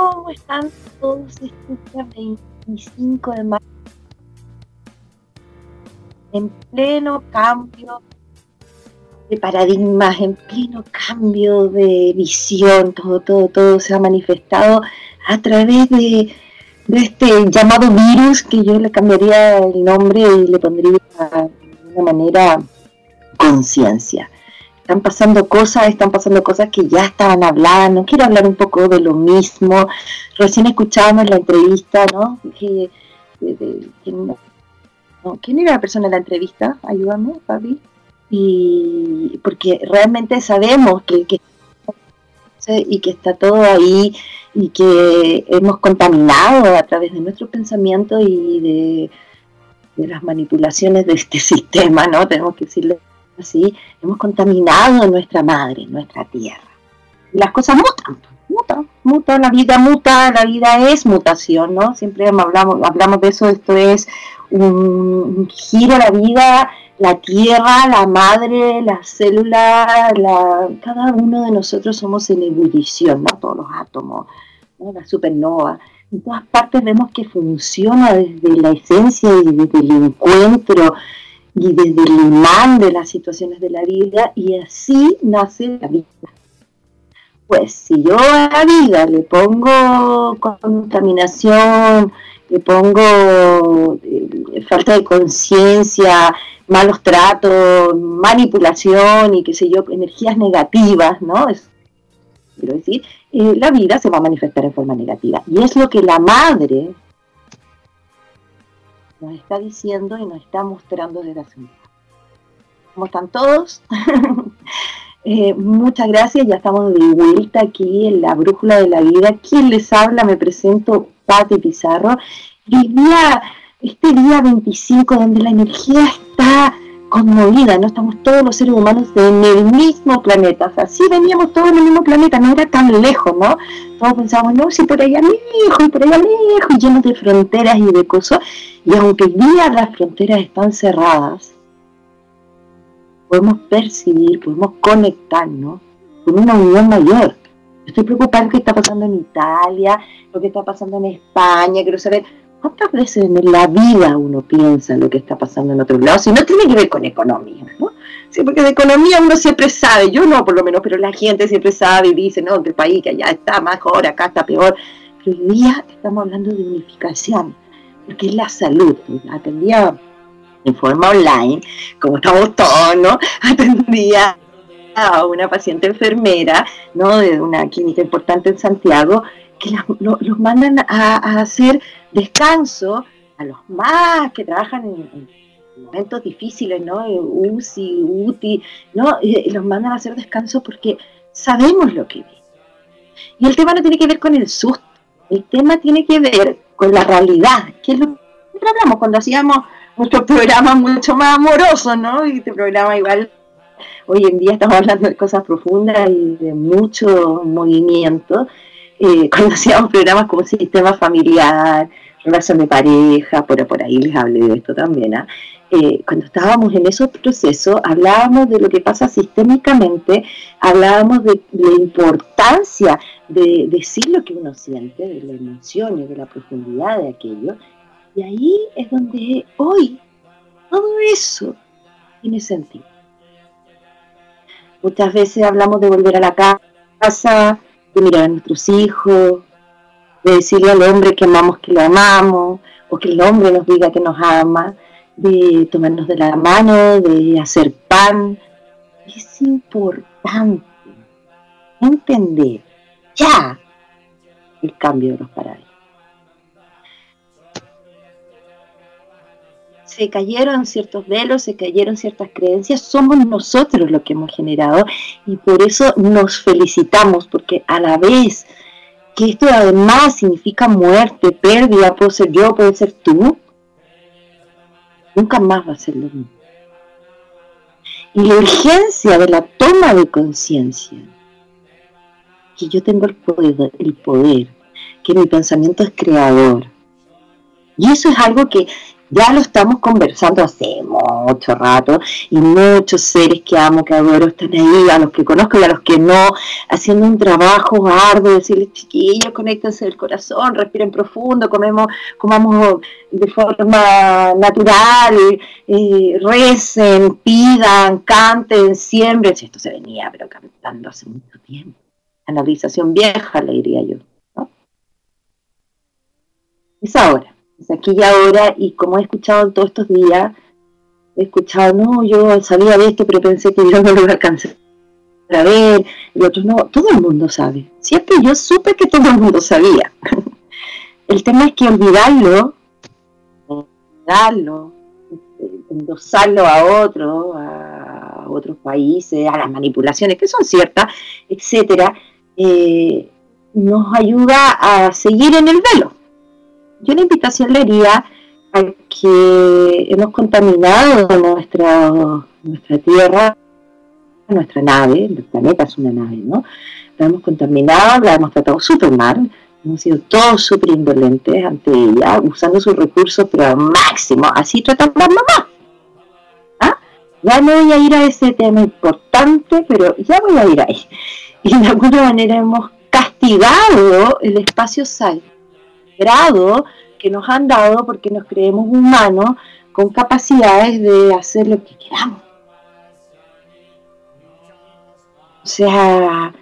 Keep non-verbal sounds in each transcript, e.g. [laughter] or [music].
¿Cómo están todos este 25 de marzo? En pleno cambio de paradigmas, en pleno cambio de visión, todo, todo, todo se ha manifestado a través de, de este llamado virus que yo le cambiaría el nombre y le pondría de una manera conciencia están pasando cosas, están pasando cosas que ya estaban hablando. Quiero hablar un poco de lo mismo. Recién escuchábamos la entrevista, ¿no? Que, ¿Quién era la persona en la entrevista? Ayúdame, Fabi. Y porque realmente sabemos que, que y que está todo ahí y que hemos contaminado a través de nuestro pensamiento y de, de las manipulaciones de este [laughs] sistema, ¿no? Tenemos que decirle hemos contaminado nuestra madre, nuestra tierra. Las cosas mutan, mutan, mutan, la vida muta, la vida es mutación, ¿no? Siempre hablamos, de eso, esto es un, giro a la vida, la tierra, la madre, la célula, la, cada uno de nosotros somos en ebullición, ¿no? Todos los átomos, la supernova. En todas partes vemos que funciona desde la esencia y desde el encuentro y desde el imán de las situaciones de la vida y así nace la vida. Pues si yo a la vida le pongo contaminación, le pongo eh, falta de conciencia, malos tratos, manipulación y qué sé yo, energías negativas, ¿no? Es, quiero decir, eh, la vida se va a manifestar en forma negativa. Y es lo que la madre nos está diciendo y nos está mostrando desde hace un ¿Cómo están todos? [laughs] Eh, muchas gracias, ya estamos de vuelta aquí en la Brújula de la Vida. ¿Quién les habla? Me presento, Pati Pizarro. Y día, este día 25, donde la energía está conmovida, ¿no? Estamos todos los seres humanos en el mismo planeta, o sea, sí veníamos todos en el mismo planeta, no era tan lejos, ¿no? Todos pensábamos, no, si por allá lejos, y por allá lejos, llenos de fronteras y de cosas, y aunque día las fronteras están cerradas, podemos percibir, podemos conectarnos con una unión mayor. Estoy preocupada por qué está pasando en Italia, lo que está pasando en España, quiero saber ¿Cuántas veces en la vida uno piensa lo que está pasando en otro lado? Si no tiene que ver con economía, ¿no? Sí, porque de economía uno siempre sabe, yo no por lo menos, pero la gente siempre sabe y dice, no, que el país que allá está mejor, acá está peor. Pero hoy día estamos hablando de unificación, porque es la salud. Atendía en forma online, como estamos todos, ¿no? [laughs] Atendía a una paciente enfermera, ¿no? De una clínica importante en Santiago, que los mandan a hacer descanso a los más que trabajan en, momentos difíciles, ¿no? UCI, UTI, ¿no? los mandan a hacer descanso porque sabemos lo que viene. Y el tema no tiene que ver con el susto, el tema tiene que ver con la realidad, qué es lo que hablamos cuando hacíamos nuestro programa mucho más amoroso, ¿no? Y este programa igual, hoy en día estamos hablando de cosas profundas y de mucho movimiento. Cuando [laughs] hacíamos programas como sistema familiar, relación de pareja, por, por ahí les hablé de esto también, ¿ah? eh, cuando estábamos en esos procesos, hablábamos de lo que pasa sistémicamente, hablábamos de la importancia de decir lo que uno siente, de la emoción y de la profundidad de aquello, y ahí es donde hoy todo eso tiene sentido. Muchas veces hablamos de volver a la casa, de mirar a nuestros hijos, de decirle al hombre que amamos que lo amamos, o que el hombre nos diga que nos ama, de tomarnos de la mano, de hacer pan. Es importante entender ya el cambio de los paradigmas. Se cayeron ciertos velos, se cayeron ciertas creencias, somos nosotros los que hemos generado y por eso nos felicitamos, porque a la vez que esto además significa muerte, pérdida, puede ser yo, puede ser tú, nunca más va a ser lo mismo. Y la urgencia de la toma de conciencia, que yo tengo el poder, el poder, que mi pensamiento es creador. Y eso es algo que ya lo estamos conversando hace mucho rato y muchos seres que amo, que adoro, están ahí, a los que conozco y a los que no, haciendo un trabajo arduo, decirles, chiquillos, conéctense el corazón, respiren profundo, comemos, comamos de forma natural, eh, recen, pidan, canten, siembren. Esto se venía, pero cantando hace mucho tiempo. Analización vieja, le diría yo. ¿no? Es ahora aquí y ahora, y como he escuchado todos estos días, he escuchado, no, yo sabía de esto, pero pensé que yo no lo iba a alcanzar a ver, y otros no, todo el mundo sabe. Siempre yo supe que todo el mundo sabía. [laughs] el tema es que olvidarlo, olvidarlo, endosarlo a otro, a otros países, a las manipulaciones que son ciertas, etcétera, eh, nos ayuda a seguir en el velo yo la invitación le haría a que hemos contaminado nuestra, nuestra Tierra, nuestra nave, el planeta es una nave, ¿no? La hemos contaminado, la hemos tratado súper mal, hemos sido todos súper indolentes ante ella, usando sus recursos, pero al máximo, así tratamos a mamá. ¿Ah? Ya no voy a ir a ese tema importante, pero ya voy a ir ahí. Y de alguna manera hemos castigado el espacio sal grado que nos han dado porque nos creemos humanos con capacidades de hacer lo que queramos. O sea,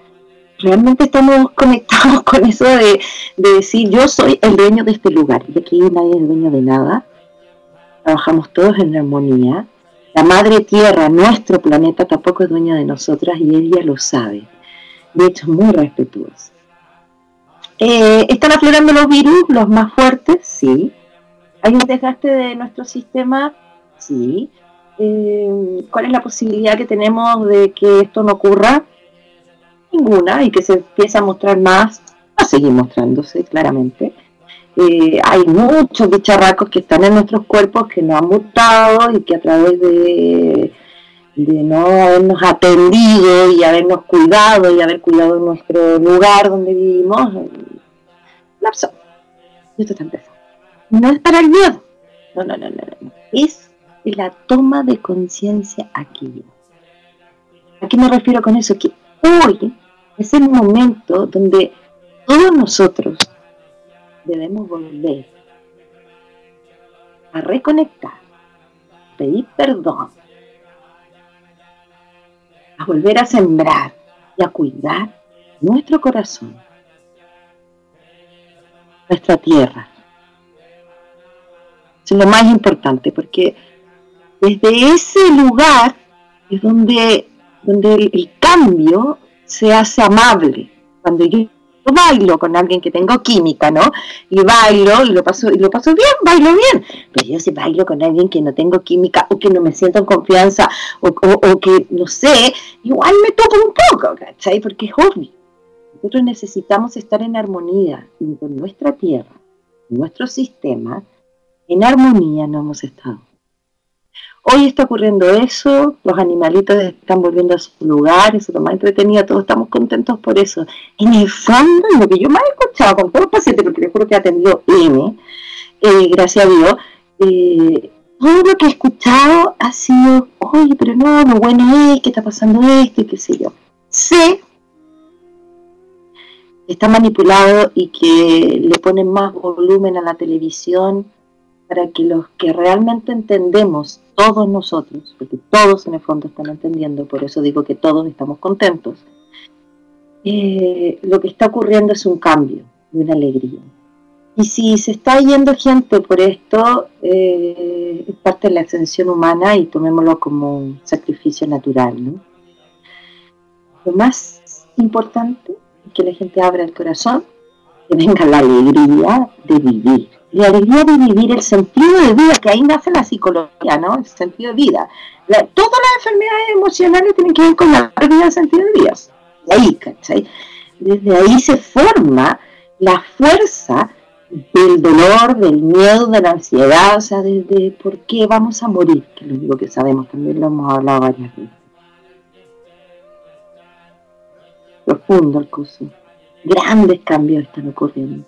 realmente estamos conectados [laughs] con eso de, decir yo soy el dueño de este lugar y aquí nadie es dueño de nada. Trabajamos todos en armonía. La madre tierra, nuestro planeta, tampoco es dueña de nosotras y ella lo sabe. De hecho, muy respetuosa. Eh, ¿Están aflorando los virus, los más fuertes? Sí. ¿Hay un desgaste de nuestro sistema? Sí. Eh, ¿Cuál es la posibilidad que tenemos de que esto no ocurra? Ninguna, y que se empiece a mostrar más, va a seguir mostrándose claramente. Eh, hay muchos bicharracos que están en nuestros cuerpos que no han mutado y que a través de, de no habernos atendido y habernos cuidado y haber cuidado nuestro lugar donde vivimos, lapso. Y esto está empezando. No es para el miedo. No, no, no, no, no. Es la toma de conciencia aquí. ¿A qué me refiero con eso? Que hoy es el momento donde todos nosotros debemos volver a reconectar, pedir perdón, volver a sembrar y a cuidar nuestro corazón nuestra tierra. es lo más importante, porque desde ese lugar es donde, donde el, cambio se hace amable. Cuando yo bailo con alguien que tengo química, ¿no? Y bailo y lo paso, y lo paso bien, bailo bien. Pero yo si bailo con alguien que no tengo química o que no me siento en confianza o, o que no sé, igual me toco un poco, ¿cachai? Porque es obvio. Nosotros necesitamos estar en armonía con nuestra tierra, nuestro sistema, en armonía no hemos estado. Hoy está ocurriendo eso, los animalitos están volviendo a su lugar, eso es lo más entretenido, todos estamos contentos por eso. En el fondo, lo que yo más he escuchado con todos los pacientes, porque les juro que he atendido M, eh, gracias a Dios, eh, todo lo que he escuchado ha sido, oye, pero no, lo bueno es que está pasando esto y qué sé yo. Sé está manipulado y que le ponen más volumen a la televisión para que los que realmente entendemos, todos nosotros, porque todos en el fondo están entendiendo, por eso digo que todos estamos contentos, eh, lo que está ocurriendo es un cambio y una alegría. Y si se está yendo gente por esto, eh, es parte de la ascensión humana y tomémoslo como un sacrificio natural. ¿no? Lo más importante es que la gente abra el corazón, que venga la alegría de vivir. La alegría de vivir, el sentido de vida, que ahí nace la psicología, ¿no? El sentido de vida. todas las enfermedades emocionales tienen que ver con la pérdida del sentido de vida. De ahí, ¿cachai? Desde ahí se forma la fuerza del dolor, del miedo, de la ansiedad, o sea, de, por qué vamos a morir, que es lo único que sabemos, también lo hemos hablado varias veces. Profundo el curso. Grandes cambios están ocurriendo.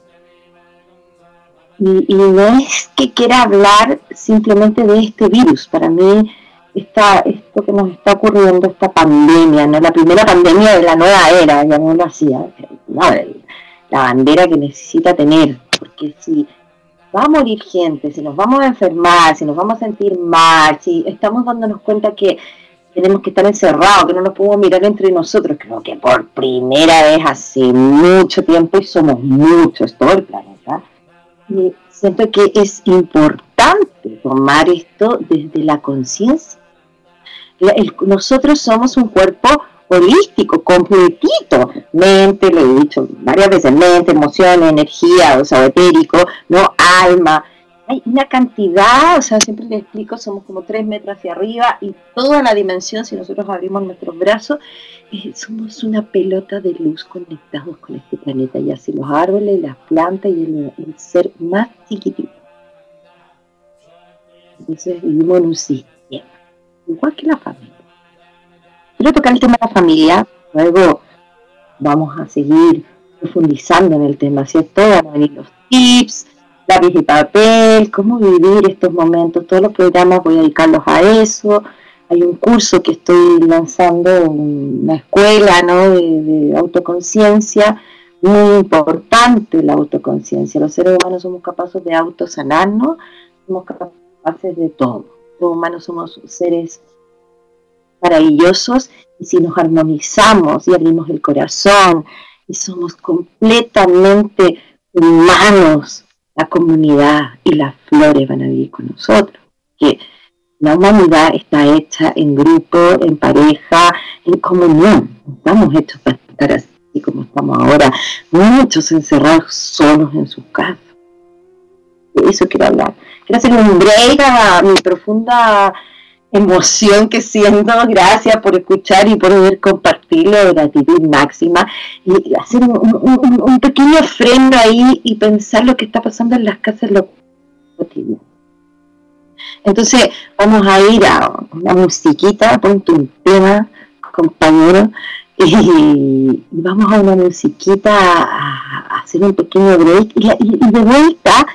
Y, no es que quiera hablar simplemente de este virus, para mí está esto que nos está ocurriendo, esta pandemia, ¿no? la primera pandemia de la nueva era, ya no lo hacía, la bandera que necesita tener porque si va a morir gente, si nos vamos a enfermar, si nos vamos a sentir mal, si estamos dándonos cuenta que tenemos que estar encerrados, que no nos podemos mirar entre nosotros, creo que por primera vez hace mucho tiempo y somos muchos, todo el planeta, siento que es importante tomar esto desde la conciencia. Nosotros somos un cuerpo holístico, completito, mente, lo he dicho varias veces, mente, emociones, energía, o sea, etérico, no alma. Hay una cantidad, o sea, siempre les explico, somos como tres metros hacia arriba y toda la dimensión, si nosotros abrimos nuestros brazos, eh, somos una pelota de luz conectados con este planeta, y así los árboles, las plantas y el, ser más chiquitito. Entonces vivimos en un sistema, igual que la familia. Quiero tocar el tema de la familia, luego vamos a seguir profundizando en el tema, ¿cierto? Van a venir los tips, lápiz y papel, cómo vivir estos momentos, todos los programas voy a dedicarlos a eso. Hay un curso que estoy lanzando, una escuela ¿no? de, de autoconciencia, muy importante la autoconciencia. Los seres humanos somos capaces de autosanarnos, somos capaces de todo. Los humanos somos seres maravillosos y si nos armonizamos y abrimos el corazón y somos completamente humanos, la comunidad y las flores van a vivir con nosotros. Que la humanidad está hecha en grupo, en pareja, en comunión. Estamos hechos para estar así como estamos ahora, muchos encerrados solos en sus casas. De eso quiero hablar. Quiero hacer un break a mi profunda emoción que siento, gracias por escuchar y por poder compartirlo, gratitud máxima, y hacer un, pequeño freno ahí y pensar lo que está pasando en las casas lo cotidiano. Entonces vamos a ir a una musiquita, ponte un tema, compañero, y, vamos a una musiquita a, hacer un pequeño break. Y, y de vuelta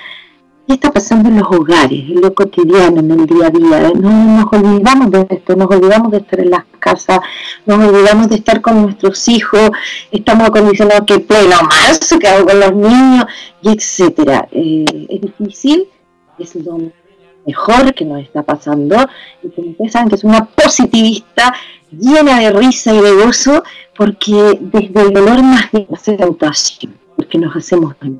¿Qué está pasando en los hogares, en lo cotidiano, en el día a día? No nos olvidamos de esto, nos olvidamos de estar en las casas, nos olvidamos de estar con nuestros hijos, estamos acondicionados que pleno marzo, que hago con los niños, y etcétera. Eh, es difícil, es lo mejor que nos está pasando, y como ustedes saben que es una positivista llena de risa y de gozo, porque desde el dolor más de la tentación, porque nos hacemos tan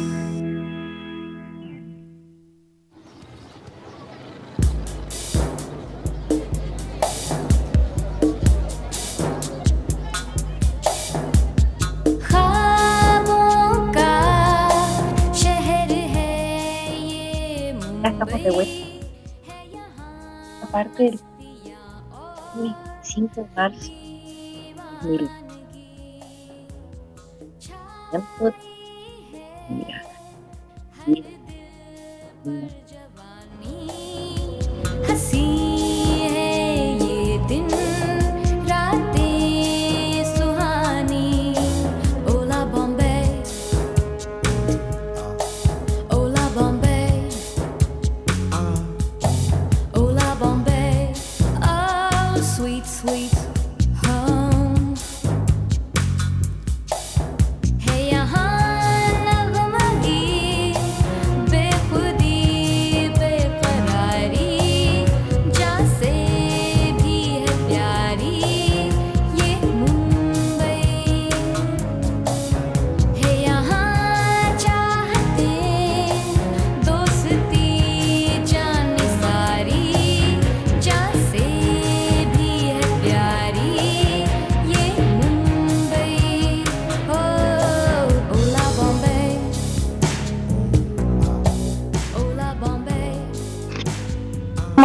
De vuelta. Aparte del 25 de marzo de 2000. Mira. Mira. हसी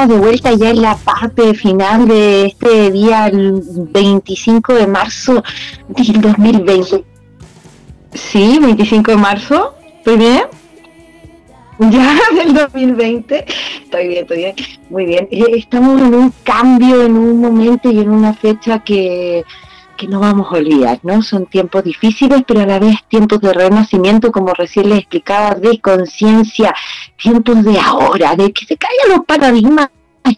De vuelta ya en la parte final de este día, el 25 de marzo del 2020. Sí, 25 de marzo, ¿estoy bien? Ya [laughs] del 2020, estoy bien, estoy bien, muy bien. Eh, Estamos en un cambio, en un momento y en una fecha que, que no vamos a olvidar, ¿no? Son tiempos difíciles, pero a la vez tiempos de renacimiento, como recién les explicaba, de conciencia, tiempos de ahora, de que se caigan los paradigmas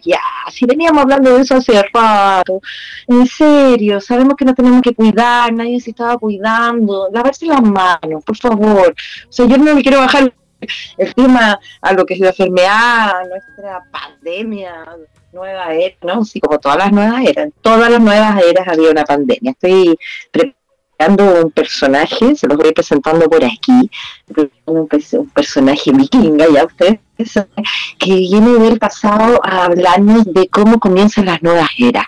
ya, si veníamos hablando de eso hace rato, en serio, sabemos que nos tenemos que cuidar, nadie se estaba cuidando, lavarse las manos, por favor, o sea, yo no le quiero bajar el tema a lo que es la enfermedad, nuestra pandemia, nueva era, ¿no? Sí, como todas las nuevas eras, en todas las nuevas eras había una pandemia, estoy preparando un personaje, se los voy presentando por aquí, un, un personaje vikinga, ya ustedes que viene del pasado a hablarnos de cómo comienzan las nuevas eras,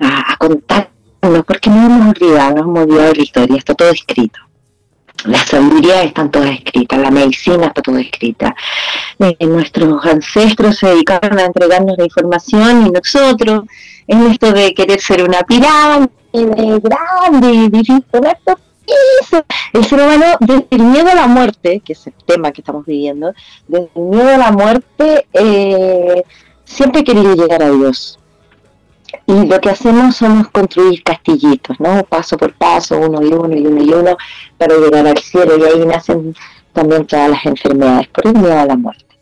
a, a contarnos, porque no hemos olvidado, no hemos olvidado la historia, está todo escrito. Las sabidurías están todas escritas, la medicina está toda escrita. Eh, nuestros ancestros se dedicaron a entregarnos la información y nosotros, en esto de querer ser una pirámide grande y difícil, el ser humano desde el miedo a la muerte, que es el tema que estamos viviendo, desde el miedo a la muerte eh, siempre he querido llegar a Dios. Y lo que hacemos somos construir castillitos, ¿no? Paso por paso, uno y uno y uno y uno, para llegar al cielo. Y ahí nacen también todas las enfermedades, por el miedo a la muerte,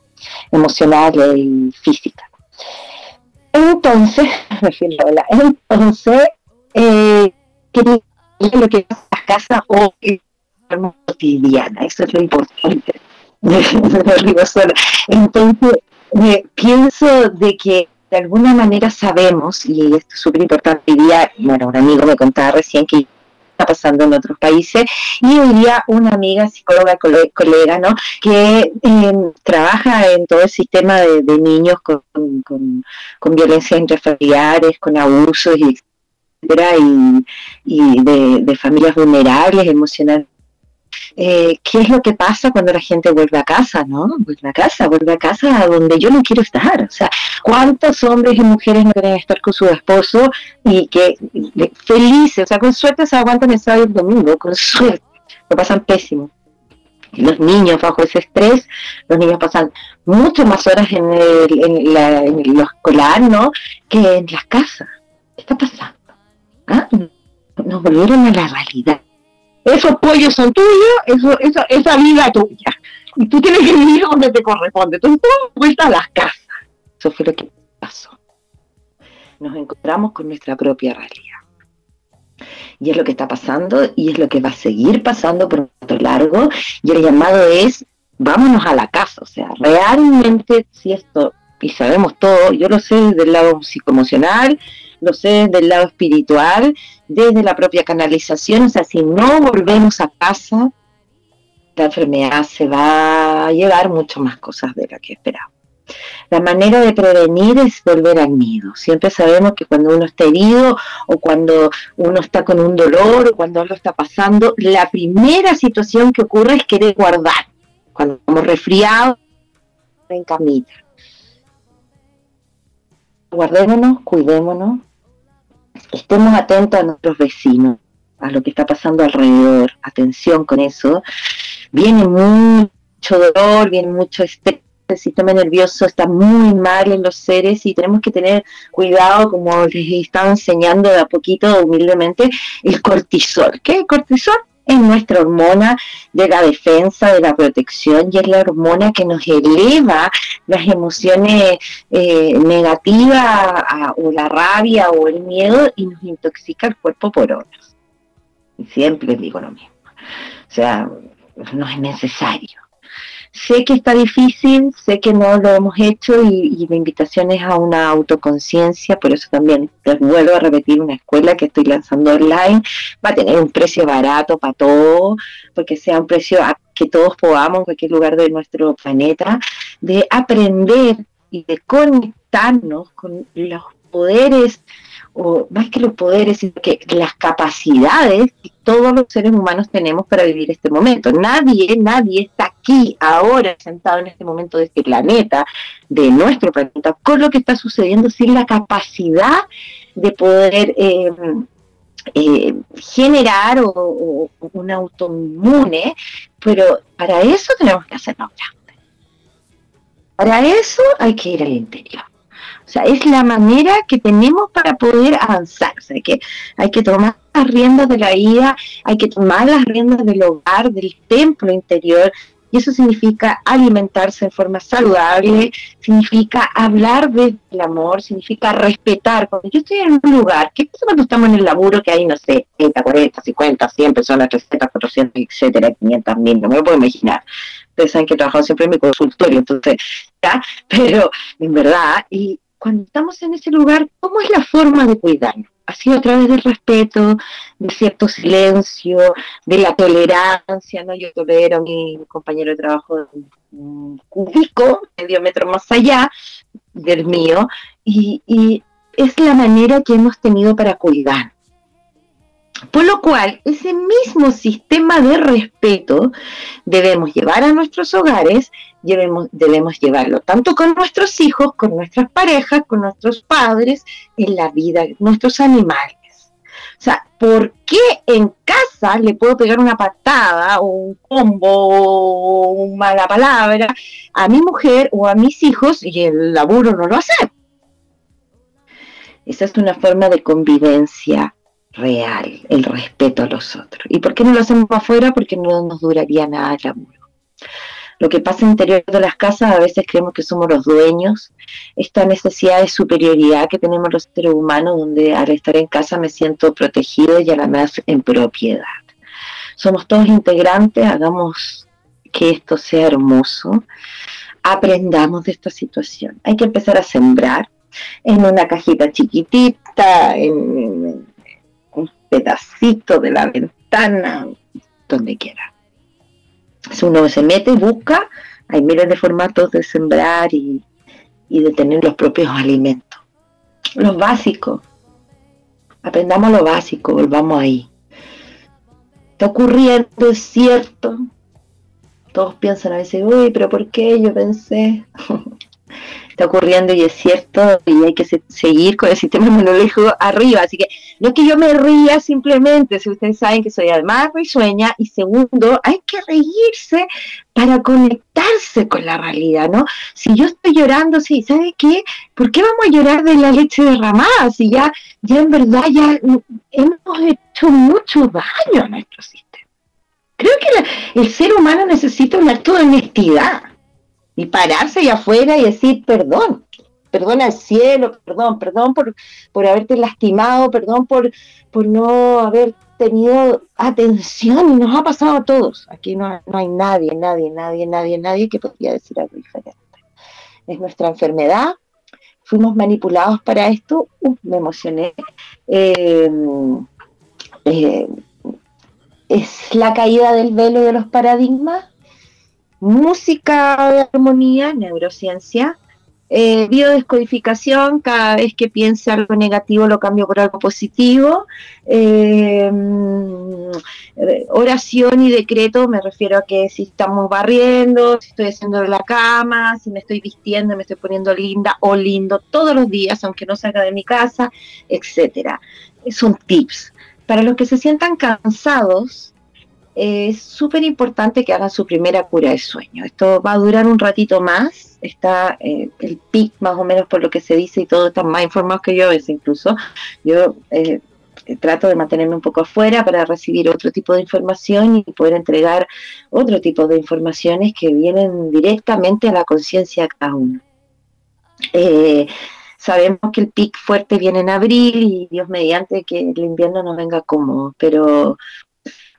emocional y física. Entonces, [laughs] entonces, eh, lo que pasa en las casas o en forma cotidiana, eso es lo importante. [laughs] Río sola. Entonces, eh, pienso de que de alguna manera sabemos, y esto es súper importante, día, bueno, un amigo me contaba recién que está pasando en otros países, y hoy día una amiga, psicóloga, cole- colega, ¿no? que eh, trabaja en todo el sistema de, de niños con, con, con violencia intrafamiliares, con abusos, y y, y de, familias vulnerables emocionalmente eh, qué es lo que pasa cuando la gente vuelve a casa, ¿no? Vuelve a casa, vuelve a casa donde yo no quiero estar. O sea, ¿cuántos hombres y mujeres no quieren estar con su esposo y que felices, o sea, con suerte se aguantan el sábado y el domingo, con suerte, lo pasan pésimo. Los niños bajo ese estrés, los niños pasan mucho más horas en, el, en, la, en lo escolar, ¿no? Que en las casas. ¿Qué está pasando? Nos volvieron a la realidad. Esos pollos son tuyos, eso, eso, esa vida tuya. Y tú tienes que vivir donde te corresponde. Entonces, todo vuelta a las casas. Eso fue lo que pasó. Nos encontramos con nuestra propia realidad. Y es lo que está pasando y es lo que va a seguir pasando por rato largo. Y el llamado es, vámonos a la casa. O sea, realmente, si esto, y sabemos todo, yo lo sé desde el lado psicoemocional, lo sé desde el lado espiritual, desde la propia canalización. O sea, si no volvemos a casa, la enfermedad se va a llevar mucho más cosas de las que esperamos. La manera de prevenir es volver al nido. Siempre sabemos que cuando uno está herido o cuando uno está con un dolor o cuando algo está pasando, la primera situación que ocurre es querer guardar. Cuando estamos resfriados, en camita. Guardémonos, cuidémonos, estemos atentos a nuestros vecinos, a lo que está pasando alrededor. Atención con eso. Viene mucho dolor, viene mucho estrés el sistema nervioso está muy mal en los seres y tenemos que tener cuidado, como les estaba enseñando de a poquito, humildemente, el cortisol. ¿Qué cortisol? Es nuestra hormona de la defensa, de la protección y es la hormona que nos eleva las emociones eh, negativas o la rabia o el miedo y nos intoxica el cuerpo por horas. Y siempre digo lo mismo. O sea, no es necesario sé que está difícil, sé que no lo hemos hecho y, y la invitación es a una autoconciencia, por eso también les vuelvo a repetir una escuela que estoy lanzando online, va a tener un precio barato para todos, porque sea un precio a que todos podamos en cualquier lugar de nuestro planeta, de aprender y de conectarnos con los poderes más que los poderes, sino que las capacidades que todos los seres humanos tenemos para vivir este momento. Nadie, nadie está aquí, ahora, sentado en este momento de este planeta, de nuestro planeta, con lo que está sucediendo sin la capacidad de poder eh, eh, generar o, o un autoinmune, pero para eso tenemos que hacernos grandes. Para eso hay que ir al interior. O sea, es la manera que tenemos para poder avanzar. O sea, que hay que tomar las riendas de la vida, hay que tomar las riendas del hogar, del templo interior. Y eso significa alimentarse de forma saludable, significa hablar desde el amor, significa respetar. Cuando yo estoy en un lugar, ¿qué pasa cuando estamos en el laburo que hay, no sé, 30, 40, 50, 100 personas, 300, 400, etcétera, 500 mil? No me lo puedo imaginar. Ustedes saben que he trabajado siempre en mi consultorio, entonces, ¿ya? [laughs] Pero, en verdad, y cuando estamos en ese lugar, ¿cómo es la forma de cuidarnos? Ha sido a través del respeto, de cierto silencio, de la tolerancia, ¿no? Yo tolero a mi compañero de trabajo un cubico, medio metro más allá del mío, y es la manera que hemos tenido para cuidar. Por lo cual, ese mismo sistema de respeto debemos llevar a nuestros hogares, debemos, llevarlo tanto con nuestros hijos, con nuestras parejas, con nuestros padres, en la vida, nuestros animales. O sea, ¿por qué en casa le puedo pegar una patada o un combo o una mala palabra a mi mujer o a mis hijos y el laburo no lo hace? Esa es una forma de convivencia real, el respeto a los otros. ¿Y por qué no lo hacemos afuera? Porque no nos duraría nada el laburo. Lo que pasa interior de las casas, a veces creemos que somos los dueños, esta necesidad de superioridad que tenemos los seres humanos, donde al estar en casa me siento protegido y a la en propiedad. Somos todos integrantes, hagamos que esto sea hermoso, aprendamos de esta situación. Hay que empezar a sembrar en una cajita chiquitita, en un pedacito de la ventana, donde quiera. Si uno se mete y busca, hay miles de formatos de sembrar y, y de tener los propios alimentos. Los básicos. Aprendamos lo básico, volvamos ahí. está ocurriendo, es cierto. Todos piensan a veces, uy, pero ¿por qué? Yo pensé. [laughs] está ocurriendo y es cierto, y hay que se- seguir con el sistema inmunológico arriba. Así que no es que yo me ría simplemente, si ustedes saben que soy además risueña, y segundo, hay que reírse para conectarse con la realidad, ¿no? Si yo estoy llorando, sí, ¿sabe qué? ¿Por qué vamos a llorar de la leche derramada? Si ya, ya en verdad ya hemos hecho mucho daño a nuestro sistema. Creo que la- el ser humano necesita un acto de honestidad y pararse allá afuera y decir perdón, perdón al cielo, perdón, perdón por, por haberte lastimado, perdón por, por no haber tenido atención y nos ha pasado a todos. Aquí no, no hay nadie, nadie, nadie, nadie, nadie que podría decir algo diferente. Es nuestra enfermedad, fuimos manipulados para esto, Uf, me emocioné. Eh, eh, es la caída del velo de los paradigmas, música de armonía, neurociencia, eh, biodescodificación, cada vez que piense algo negativo lo cambio por algo positivo, eh, mm, oración y decreto, me refiero a que si estamos barriendo, si estoy haciendo la cama, si me estoy vistiendo, me estoy poniendo linda o lindo todos los días, aunque no salga de mi casa, etcétera. Son tips. Para los que se sientan cansados, es súper importante que hagan su primera cura de sueño. Esto va a durar un ratito más, está eh, el pic más o menos por lo que se dice y todos están más informados que yo a veces incluso. Yo eh, trato de mantenerme un poco afuera para recibir otro tipo de información y poder entregar otro tipo de informaciones que vienen directamente a la conciencia de cada uno. Eh, sabemos que el pic fuerte viene en abril y Dios mediante que el invierno no venga cómodo, pero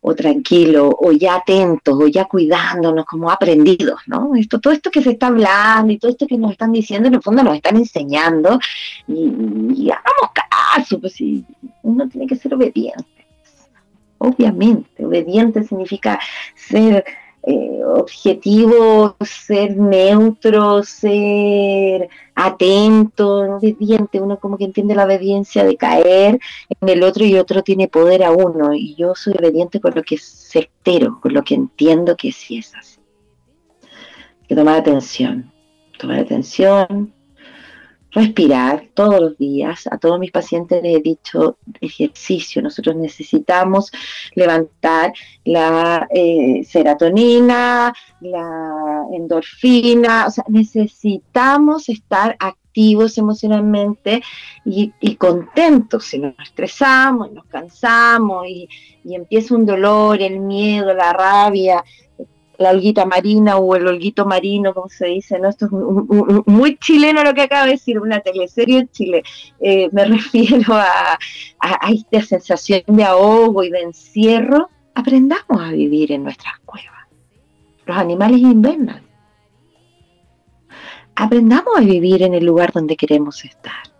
o tranquilo, o ya atentos, o ya cuidándonos, como aprendidos, ¿no? Esto, todo esto que se está hablando y todo esto que nos están diciendo, en el fondo nos están enseñando, y, y hagamos caso, pues sí, uno tiene que ser obediente. Obviamente, obediente significa ser eh, objetivo, ser neutro, ser atento, obediente, uno como que entiende la obediencia de caer en el otro y otro tiene poder a uno y yo soy obediente por lo que es certero, por lo que entiendo que sí es así. Hay que tomar atención, tomar atención, respirar todos los días. A todos mis pacientes les he dicho ejercicio. Nosotros necesitamos levantar la eh, serotonina, la endorfina, o sea, necesitamos estar activos emocionalmente y, contentos. Si nos estresamos, y nos cansamos y empieza un dolor, el miedo, la rabia, la olguita marina o el olguito marino, como se dice, ¿no? Esto es muy chileno lo que acabo de decir, una teleserie en Chile. Eh, me [laughs] refiero a esta sensación de ahogo y de encierro. Aprendamos a vivir en nuestras cuevas. Los animales invernan. Aprendamos a vivir en el lugar donde queremos estar.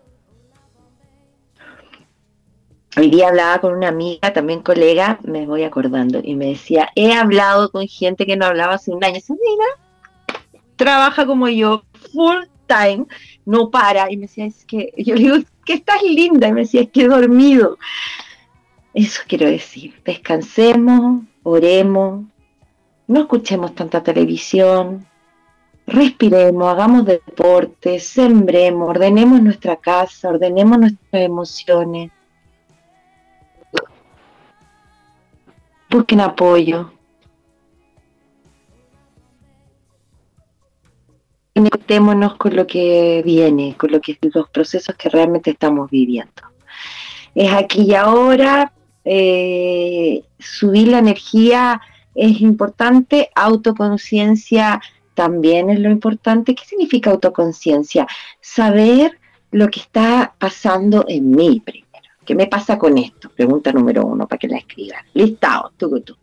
Hoy día hablaba con una amiga, también colega, me voy acordando, y me decía, he hablado con gente que no hablaba hace un año. Esa amiga trabaja como yo, full time, no para. Y me decía, es que, yo le digo, que estás linda. Y me decía, es que he dormido. Eso quiero decir, descansemos, oremos, no escuchemos tanta televisión, respiremos, hagamos deporte, sembremos, ordenemos nuestra casa, ordenemos nuestras emociones. Busquen apoyo. Conectémonos con lo que viene, con lo que los procesos que realmente estamos viviendo. Es aquí y ahora, eh, subir la energía es importante, autoconciencia también es lo importante. ¿Qué significa autoconciencia? Saber lo que está pasando en mí primero. ¿Qué me pasa con esto? Pregunta número uno para que la escriban. Listado, tú, tú.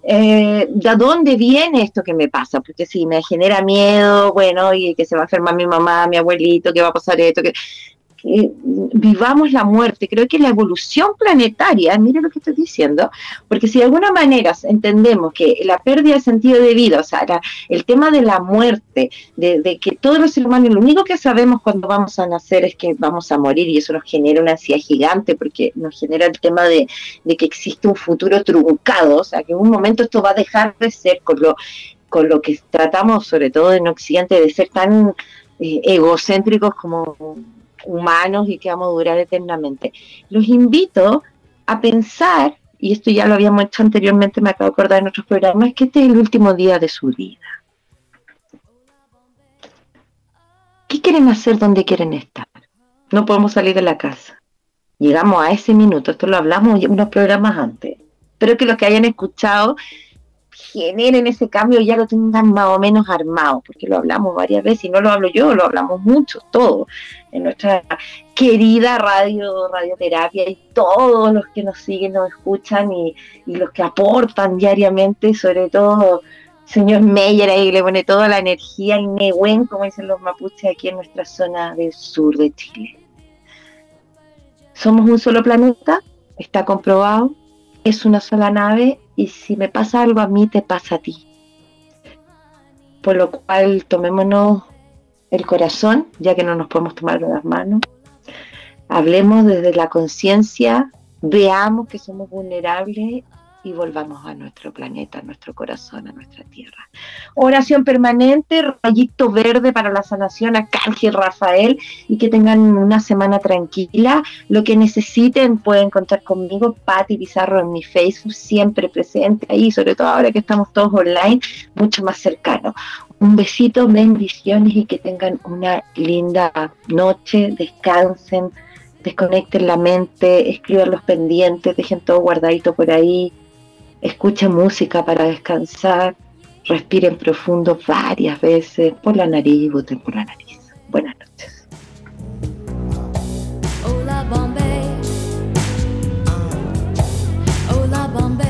Eh, ¿De dónde viene esto que me pasa? Porque si me genera miedo, bueno, y que se va a enfermar mi mamá, mi abuelito, que va a pasar esto, que vivamos la muerte. Creo que la evolución planetaria, mire lo que estoy diciendo, porque si de alguna manera entendemos que la pérdida de sentido de vida, o sea, el tema de la muerte, de, de que todos los seres humanos, lo único que sabemos cuando vamos a nacer es que vamos a morir y eso nos genera una ansiedad gigante porque nos genera el tema de, de que existe un futuro truncado, o sea, que en un momento esto va a dejar de ser con lo, con lo que tratamos, sobre todo en Occidente, de ser tan eh, egocéntricos como humanos y que vamos a durar eternamente. Los invito a pensar, y esto ya lo habíamos hecho anteriormente, me acabo de acordar en otros programas, que este es el último día de su vida. ¿Qué quieren hacer donde quieren estar? No podemos salir de la casa. Llegamos a ese minuto, esto lo hablamos en unos programas antes. Espero que los que hayan escuchado generen ese cambio ya lo tengan más o menos armado, porque lo hablamos varias veces y no lo hablo yo, lo hablamos mucho, todos, en nuestra querida radio, radioterapia y todos los que nos siguen, nos escuchan y, y los que aportan diariamente, sobre todo señor Meyer ahí le pone toda la energía y Nehuen, como dicen los mapuches aquí en nuestra zona del sur de Chile. Somos un solo planeta, está comprobado, es una sola nave y si me pasa algo a mí, te pasa a ti. Por lo cual tomémonos el corazón, ya que no nos podemos tomar las manos. Hablemos desde la conciencia, veamos que somos vulnerables y volvamos a nuestro planeta, a nuestro corazón, a nuestra tierra. Oración permanente, rayito verde para la sanación, Arcángel Rafael, y que tengan una semana tranquila. Lo que necesiten pueden contar conmigo, Patti Pizarro en mi Facebook, siempre presente ahí, sobre todo ahora que estamos todos online, mucho más cercano. Un besito, bendiciones y que tengan una linda noche, descansen, desconecten la mente, escriban los pendientes, dejen todo guardadito por ahí, escuchen música para descansar, respiren profundo varias veces por la nariz y por la nariz. Buenas noches. Hola Bombay. Hola Bombay.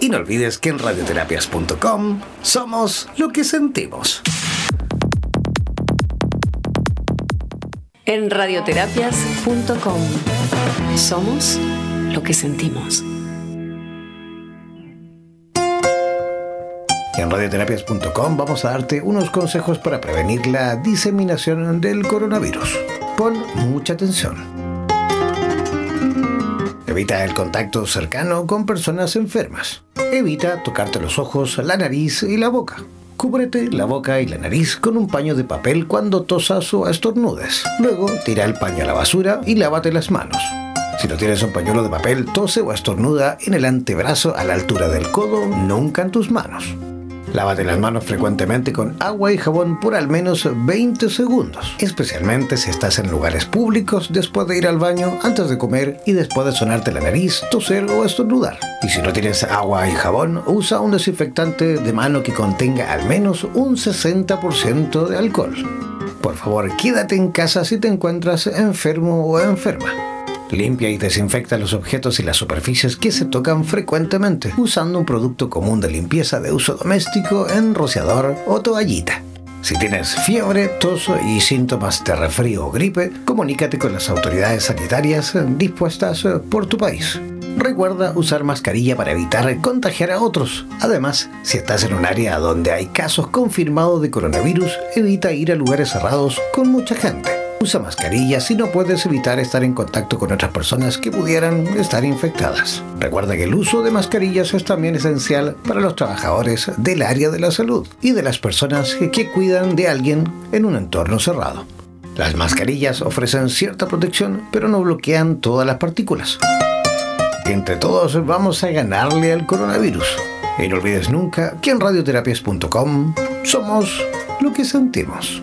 Y no olvides que en radioterapias.com somos lo que sentimos. En radioterapias.com. Somos lo que sentimos. En radioterapias.com vamos a darte unos consejos para prevenir la diseminación del coronavirus. Pon mucha atención. Evita el contacto cercano con personas enfermas. Evita tocarte los ojos, la nariz y la boca. Cúbrete la boca y la nariz con un paño de papel cuando tosas o estornudes. Luego tira el paño a la basura y lávate las manos. Si no tienes un pañuelo de papel, tose o estornuda en el antebrazo a la altura del codo, nunca en tus manos. Lávate las manos frecuentemente con agua y jabón por al menos 20 segundos, especialmente si estás en lugares públicos después de ir al baño, antes de comer y después de sonarte la nariz, toser o estornudar. Y si no tienes agua y jabón, usa un desinfectante de mano que contenga al menos un 60% de alcohol. Por favor, quédate en casa si te encuentras enfermo o enferma. Limpia y desinfecta los objetos y las superficies que se tocan frecuentemente usando un producto común de limpieza de uso doméstico en rociador o toallita. Si tienes fiebre, tos y síntomas de resfrío o gripe, comunícate con las autoridades sanitarias dispuestas por tu país. Recuerda usar mascarilla para evitar contagiar a otros. Además, si estás en un área donde hay casos confirmados de coronavirus, evita ir a lugares cerrados con mucha gente. Usa mascarilla si no puedes evitar estar en contacto con otras personas que pudieran estar infectadas. Recuerda que el uso de mascarillas es también esencial para los trabajadores del área de la salud y de las personas que, cuidan de alguien en un entorno cerrado. Las mascarillas ofrecen cierta protección, pero no bloquean todas las partículas. Entre todos vamos a ganarle al coronavirus. Y no olvides nunca que en radioterapias.com somos lo que sentimos.